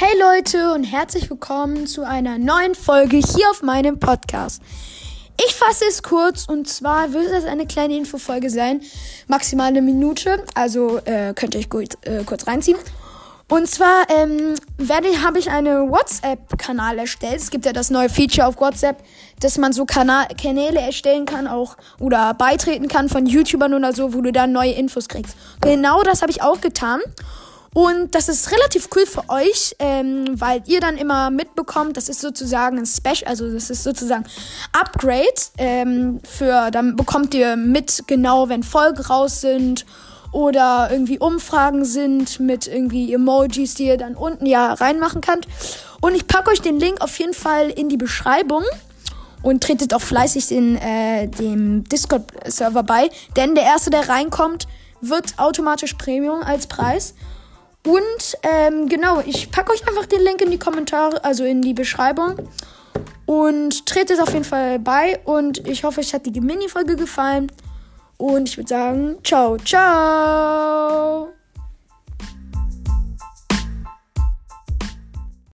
Hey Leute und herzlich willkommen zu einer neuen Folge hier auf meinem Podcast. Ich fasse es kurz und zwar wird es eine kleine Infofolge sein, maximal eine Minute, also äh, könnt ihr euch gut, äh, kurz reinziehen. Und zwar ähm, werde habe ich einen WhatsApp-Kanal erstellt. Es gibt ja das neue Feature auf WhatsApp, dass man so Kanal Kanäle erstellen kann, auch oder beitreten kann von YouTubern oder so, wo du dann neue Infos kriegst. Genau das habe ich auch getan. Und das ist relativ cool für euch, ähm, weil ihr dann immer mitbekommt, das ist sozusagen ein Special, also das ist sozusagen Upgrade. Ähm, für, dann bekommt ihr mit genau, wenn Folgen raus sind oder irgendwie Umfragen sind mit irgendwie Emojis, die ihr dann unten ja reinmachen könnt. Und ich packe euch den Link auf jeden Fall in die Beschreibung und tretet auch fleißig in äh, dem Discord-Server bei, denn der erste, der reinkommt, wird automatisch Premium als Preis. Und ähm, genau, ich packe euch einfach den Link in die Kommentare, also in die Beschreibung. Und tretet auf jeden Fall bei. Und ich hoffe, euch hat die Mini-Folge gefallen. Und ich würde sagen, ciao, ciao.